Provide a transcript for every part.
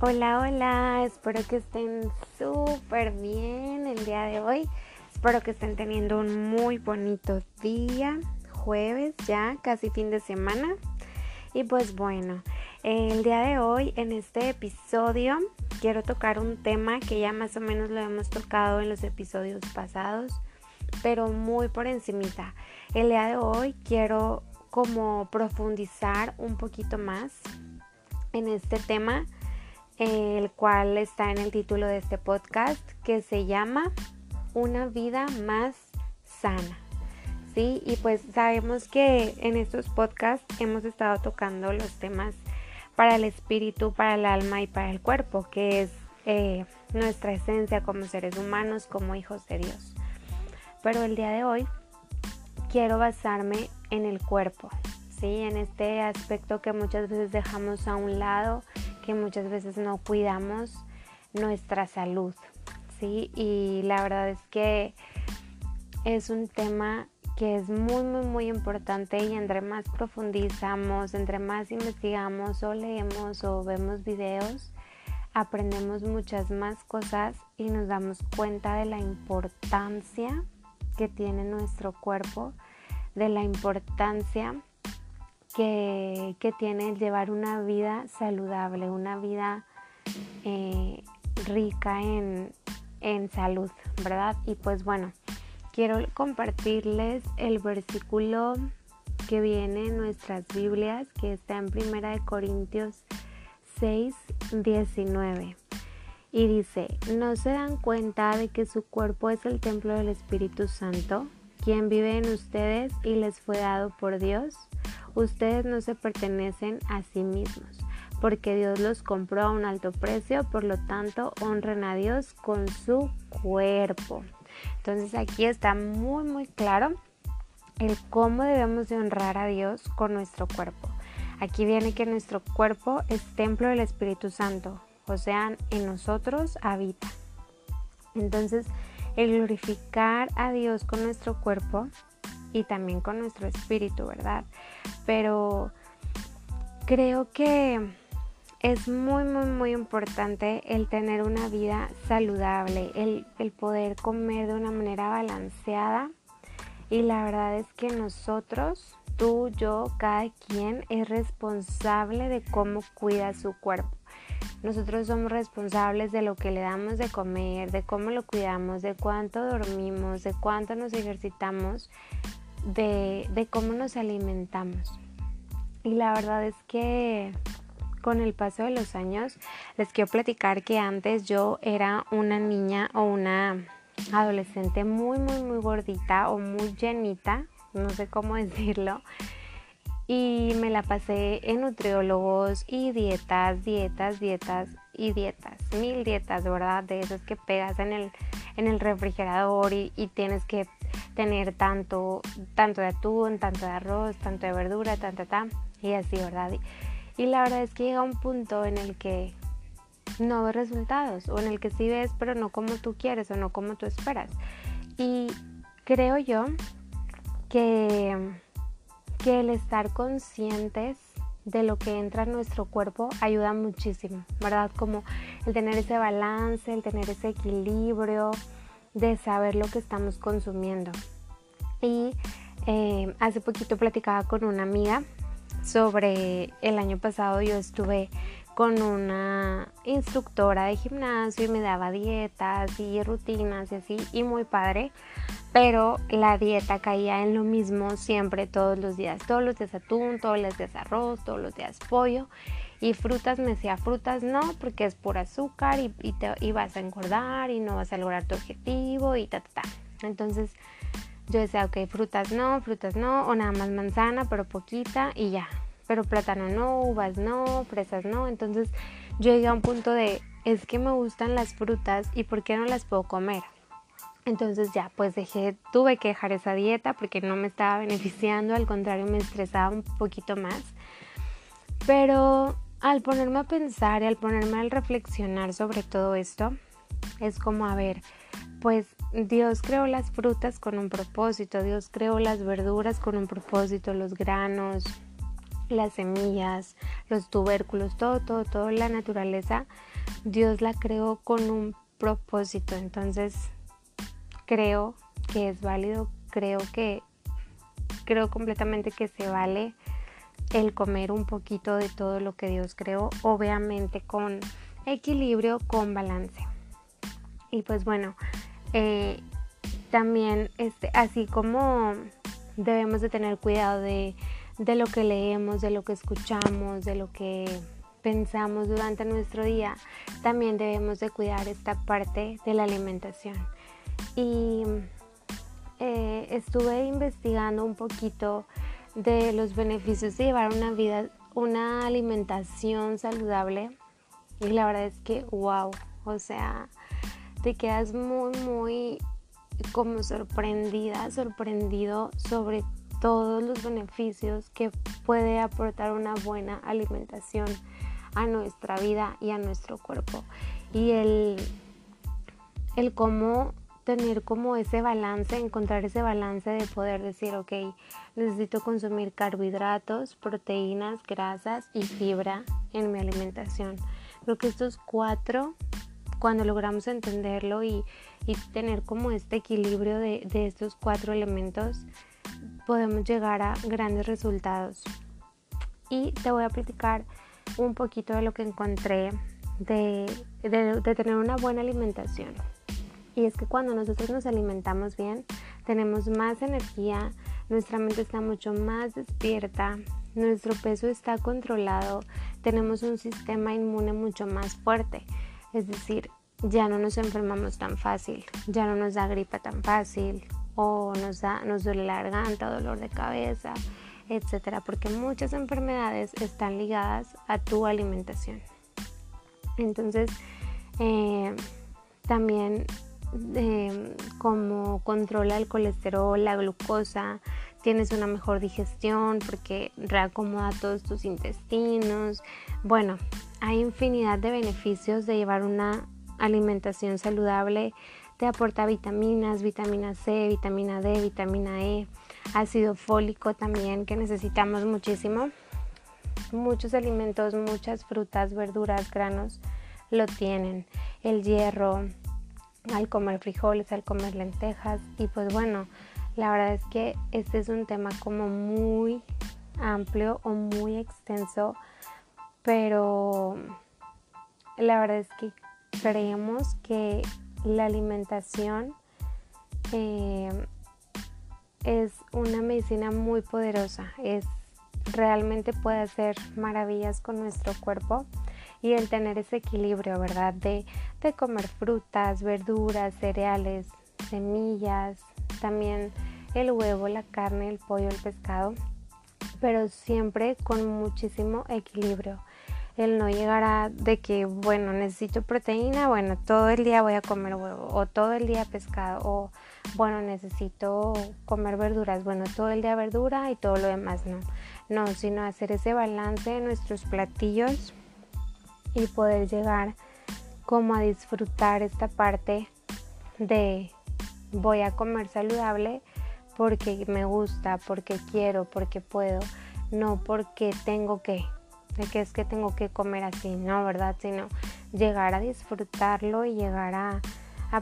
Hola, hola, espero que estén súper bien el día de hoy. Espero que estén teniendo un muy bonito día, jueves ya, casi fin de semana. Y pues bueno, el día de hoy en este episodio quiero tocar un tema que ya más o menos lo hemos tocado en los episodios pasados, pero muy por encimita. El día de hoy quiero como profundizar un poquito más en este tema el cual está en el título de este podcast que se llama Una vida más sana. Sí, y pues sabemos que en estos podcasts hemos estado tocando los temas para el espíritu, para el alma y para el cuerpo, que es eh, nuestra esencia como seres humanos, como hijos de Dios. Pero el día de hoy quiero basarme en el cuerpo, ¿sí? en este aspecto que muchas veces dejamos a un lado que muchas veces no cuidamos nuestra salud, ¿sí? Y la verdad es que es un tema que es muy, muy, muy importante y entre más profundizamos, entre más investigamos o leemos o vemos videos, aprendemos muchas más cosas y nos damos cuenta de la importancia que tiene nuestro cuerpo, de la importancia que, tiene el llevar una vida saludable, una vida eh, rica en, en salud, ¿verdad? Y pues bueno, quiero compartirles el versículo que viene en nuestras Biblias, que está en Primera de Corintios 6, 19. Y dice, ¿no se dan cuenta de que su cuerpo es el templo del Espíritu Santo, quien vive en ustedes y les fue dado por Dios? Ustedes no se pertenecen a sí mismos, porque Dios los compró a un alto precio, por lo tanto honren a Dios con su cuerpo. Entonces aquí está muy muy claro el cómo debemos de honrar a Dios con nuestro cuerpo. Aquí viene que nuestro cuerpo es templo del Espíritu Santo, o sea, en nosotros habita. Entonces, el glorificar a Dios con nuestro cuerpo y también con nuestro espíritu, ¿verdad? Pero creo que es muy, muy, muy importante el tener una vida saludable, el, el, poder comer de una manera balanceada. Y la verdad es que nosotros, tú, yo, cada quien es responsable de cómo cuida su cuerpo. Nosotros somos responsables de lo que le damos de comer, de cómo lo cuidamos, de cuánto dormimos, de cuánto nos ejercitamos de, cómo nos alimentamos. Y la verdad es que con el paso de los años les quiero platicar que antes yo era una niña o una adolescente muy muy muy gordita o muy llenita, no sé cómo decirlo. Y me la pasé en nutriólogos y dietas, dietas, dietas y dietas, mil dietas, ¿verdad? De esas que pegas en el, en el refrigerador y, y tienes que tener tanto, tanto de atún, tanto de arroz, tanto de verdura, tanta, ta, y así, ¿verdad? Y, la verdad es que llega un punto en el que no ves resultados, o en el que sí ves, pero no como tú quieres o no como tú esperas. Y creo yo que, que el estar conscientes de lo que entra en nuestro cuerpo ayuda muchísimo, ¿verdad? Como el tener ese balance, el tener ese equilibrio, de saber lo que estamos consumiendo. Y eh, hace poquito platicaba con una amiga sobre el año pasado yo estuve con una instructora de gimnasio y me daba dietas y rutinas y así y muy padre pero la dieta caía en lo mismo siempre todos los días todos los días atún todos los días arroz todos los días pollo y frutas me decía frutas no porque es por azúcar y, y, vas a engordar y no vas a lograr tu objetivo y ta ta ta. Entonces yo decía ok frutas no frutas no o nada más manzana pero poquita y ya. Pero plátano no uvas no fresas no. Entonces yo llegué a un punto de es que me gustan las frutas y por qué no las puedo comer entonces ya pues dejé tuve que dejar esa dieta porque no me estaba beneficiando al contrario me estresaba un poquito más. Pero al ponerme a pensar y al ponerme a reflexionar sobre todo esto, es como, a ver, pues Dios creó las frutas con un propósito, Dios creó las verduras con un propósito, los granos, las semillas, los tubérculos, todo, todo, todo, la naturaleza, Dios la creó con un propósito. Entonces, creo que es válido, creo que, creo completamente que se vale el comer un poquito de todo lo que Dios creó, obviamente con equilibrio, con balance. Y pues bueno, eh, también este, así como debemos de tener cuidado de, de lo que leemos, de lo que escuchamos, de lo que pensamos durante nuestro día, también debemos de cuidar esta parte de la alimentación. Y eh, estuve investigando un poquito de los beneficios de llevar una vida, una alimentación saludable. Y la verdad es que, wow, o sea, te quedas muy, muy como sorprendida, sorprendido sobre todos los beneficios que puede aportar una buena alimentación a nuestra vida y a nuestro cuerpo. Y el, el cómo tener como ese balance, encontrar ese balance de poder decir, ok, necesito consumir carbohidratos, proteínas, grasas y fibra en mi alimentación. Creo que estos cuatro, cuando logramos entenderlo y, tener como este equilibrio de, de estos cuatro elementos, podemos llegar a grandes resultados. Y te voy a platicar un poquito de lo que encontré de, de, tener una buena alimentación. Y es que cuando nosotros nos alimentamos bien, tenemos más energía, nuestra mente está mucho más despierta, nuestro peso está controlado, tenemos un sistema inmune mucho más fuerte. Es decir, ya no nos enfermamos tan fácil, ya no nos da gripa tan fácil o nos, da, nos duele la garganta, dolor de cabeza, etcétera, porque muchas enfermedades están ligadas a tu alimentación. Entonces, eh, también eh, como controla el colesterol, la glucosa, tienes una mejor digestión porque reacomoda todos tus intestinos. Bueno, hay infinidad de beneficios de llevar una alimentación saludable. Te aporta vitaminas, vitamina C, vitamina D, vitamina E, ácido fólico también que necesitamos muchísimo. Muchos alimentos, muchas frutas, verduras, granos lo tienen. El hierro, al comer frijoles, al comer lentejas y pues bueno, la verdad es que este es un tema como muy amplio o muy extenso, pero la verdad es que creemos que la alimentación eh, es una medicina muy poderosa, es realmente puede hacer maravillas con nuestro cuerpo y el tener ese equilibrio, ¿verdad? De, de comer frutas, verduras, cereales, semillas, también el huevo, la carne, el pollo, el pescado, pero siempre con muchísimo equilibrio. El no llegar a de que, bueno, necesito proteína, bueno, todo el día voy a comer huevo, o todo el día pescado, o bueno, necesito comer verduras, bueno, todo el día verdura y todo lo demás no. No, sino hacer ese balance en nuestros platillos y poder llegar como a disfrutar esta parte de voy a comer saludable porque me gusta, porque quiero, porque puedo, no porque tengo que, de que es que tengo que comer así, no, ¿verdad? Sino llegar a disfrutarlo y llegar a,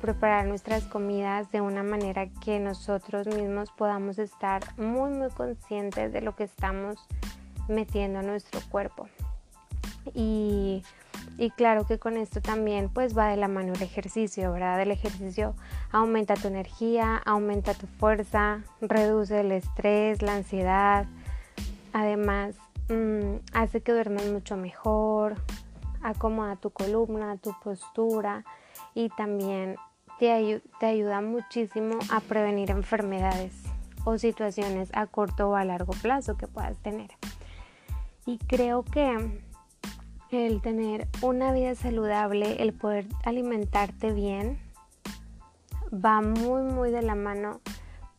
preparar nuestras comidas de una manera que nosotros mismos podamos estar muy muy conscientes de lo que estamos metiendo a nuestro cuerpo. Y, y, claro que con esto también pues va de la mano el ejercicio, ¿verdad? El ejercicio aumenta tu energía, aumenta tu fuerza, reduce el estrés, la ansiedad. Además, mmm, hace que duermas mucho mejor, acomoda tu columna, tu postura y también te, te ayuda muchísimo a prevenir enfermedades o situaciones a corto o a largo plazo que puedas tener. Y creo que el tener una vida saludable, el poder alimentarte bien, va muy, muy de la mano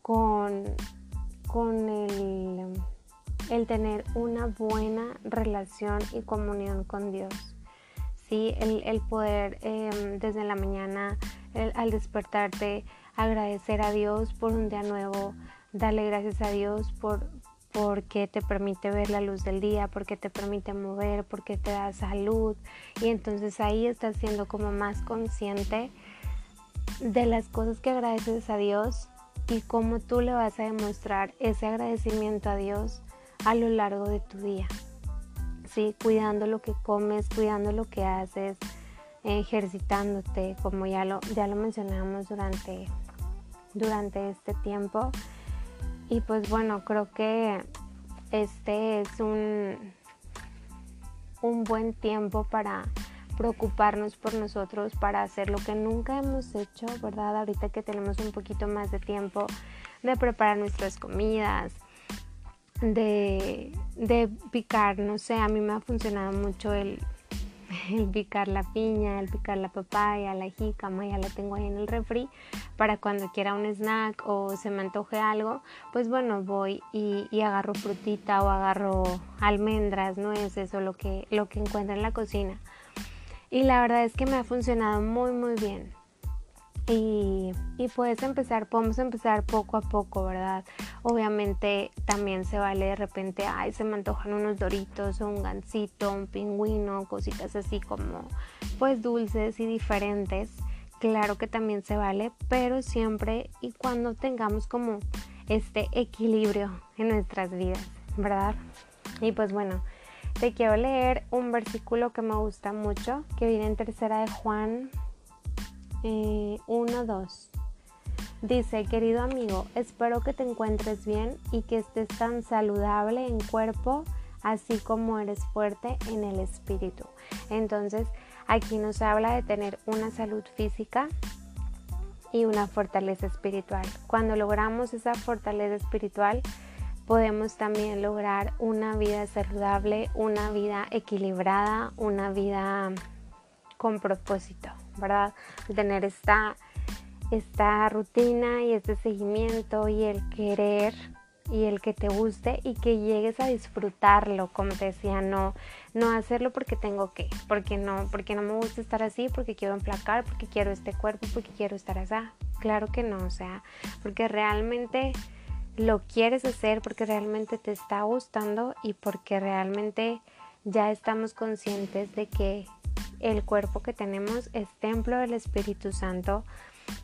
con, con el, el tener una buena relación y comunión con Dios. ¿sí? El, poder em, desde la mañana, al despertarte, agradecer a Dios por un día nuevo, darle gracias a Dios por, porque te permite ver la luz del día, porque te permite mover, porque te da salud. Y entonces ahí estás siendo como más consciente de las cosas que agradeces a Dios y cómo tú le vas a demostrar ese agradecimiento a Dios a lo largo de tu día. Sí, cuidando lo que comes, cuidando lo que haces, ejercitándote, como ya lo, ya lo mencionamos durante, durante este tiempo. Y pues bueno, creo que este es un, un buen tiempo para preocuparnos por nosotros, para hacer lo que nunca hemos hecho, ¿verdad? Ahorita que tenemos un poquito más de tiempo de preparar nuestras comidas, de, de picar, no sé, a mí me ha funcionado mucho el el picar la piña, el picar la papaya, la jícama, ya la tengo ahí en el refri para cuando quiera un snack o se me antoje algo, pues bueno, voy y, agarro frutita o agarro almendras, nueces o lo que, lo que encuentre en la cocina. Y la verdad es que me ha funcionado muy muy bien. Y, puedes empezar, podemos empezar poco a poco, ¿verdad? Obviamente también se vale de repente, ay, se me antojan unos doritos un gansito, un pingüino, cositas así como pues dulces y diferentes. Claro que también se vale, pero siempre y cuando tengamos como este equilibrio en nuestras vidas, ¿verdad? Y pues bueno, te quiero leer un versículo que me gusta mucho, que viene en tercera de Juan 1, 2. Dice, querido amigo, espero que te encuentres bien y que estés tan saludable en cuerpo, así como eres fuerte en el espíritu. Entonces, aquí nos habla de tener una salud física y una fortaleza espiritual. Cuando logramos esa fortaleza espiritual, podemos también lograr una vida saludable, una vida equilibrada, una vida con propósito. ¿Verdad? tener esta, esta rutina y este seguimiento y el querer y el que te guste y que llegues a disfrutarlo, como te decía, no, no hacerlo porque tengo que, porque no, porque no me gusta estar así, porque quiero emplacar, porque quiero este cuerpo, porque quiero estar así. Claro que no, o sea, porque realmente lo quieres hacer, porque realmente te está gustando y porque realmente ya estamos conscientes de que el cuerpo que tenemos es templo del Espíritu Santo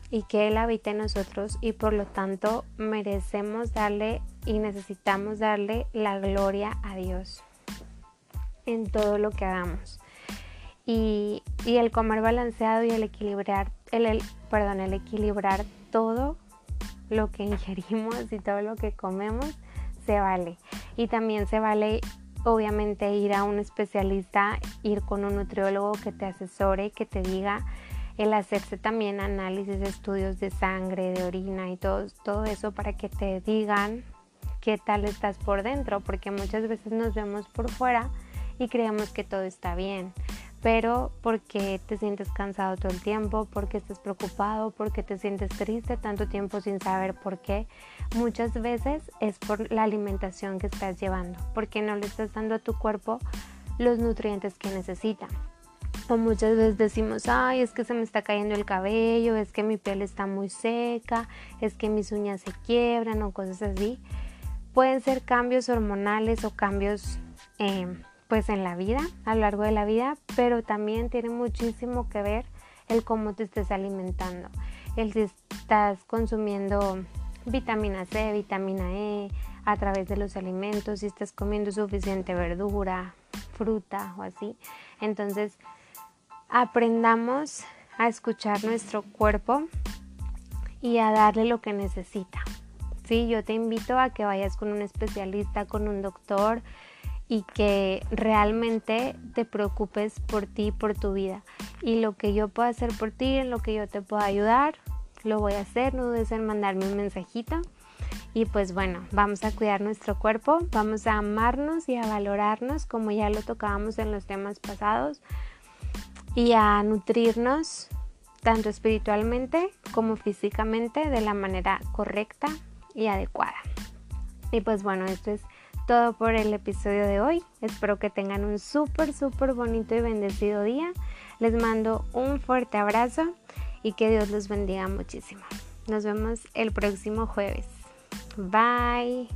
y que Él habita en nosotros y por lo tanto merecemos darle y necesitamos darle la gloria a Dios en todo lo que hagamos. Y, el comer balanceado y el equilibrar, el, perdón, el equilibrar todo lo que ingerimos y todo lo que comemos se vale. Y también se vale obviamente ir a un especialista, ir con un nutriólogo que te asesore, que te diga el hacerse también análisis, estudios de sangre, de orina y todo, todo eso para que te digan qué tal estás por dentro, porque muchas veces nos vemos por fuera y creemos que todo está bien pero porque te sientes cansado todo el tiempo, porque estás preocupado, porque te sientes triste tanto tiempo sin saber por qué. Muchas veces es por la alimentación que estás llevando, porque no le estás dando a tu cuerpo los nutrientes que necesita. O muchas veces decimos, ay, es que se me está cayendo el cabello, es que mi piel está muy seca, es que mis uñas se quiebran o cosas así. Pueden ser cambios hormonales o cambios... Eh, pues en la vida, a lo largo de la vida, pero también tiene muchísimo que ver el cómo te estés alimentando, el si estás consumiendo vitamina C, vitamina E a través de los alimentos, si estás comiendo suficiente verdura, fruta o así. Entonces, aprendamos a escuchar nuestro cuerpo y a darle lo que necesita. Sí, yo te invito a que vayas con un especialista, con un doctor, y que realmente te preocupes por ti, por tu vida. Y lo que yo pueda hacer por ti, en lo que yo te pueda ayudar, lo voy a hacer. No dudes en mandarme un mensajito. Y pues bueno, vamos a cuidar nuestro cuerpo, vamos a amarnos y a valorarnos como ya lo tocábamos en los temas pasados y a nutrirnos tanto espiritualmente como físicamente de la manera correcta y adecuada. Y pues bueno, esto es todo por el episodio de hoy. Espero que tengan un súper, súper bonito y bendecido día. Les mando un fuerte abrazo y que Dios los bendiga muchísimo. Nos vemos el próximo jueves. Bye.